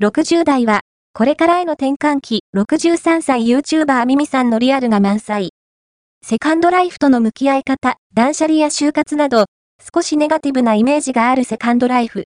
60代は、これからへの転換期、63歳 YouTuber ミミさんのリアルが満載。セカンドライフとの向き合い方、断捨離や就活など、少しネガティブなイメージがあるセカンドライフ。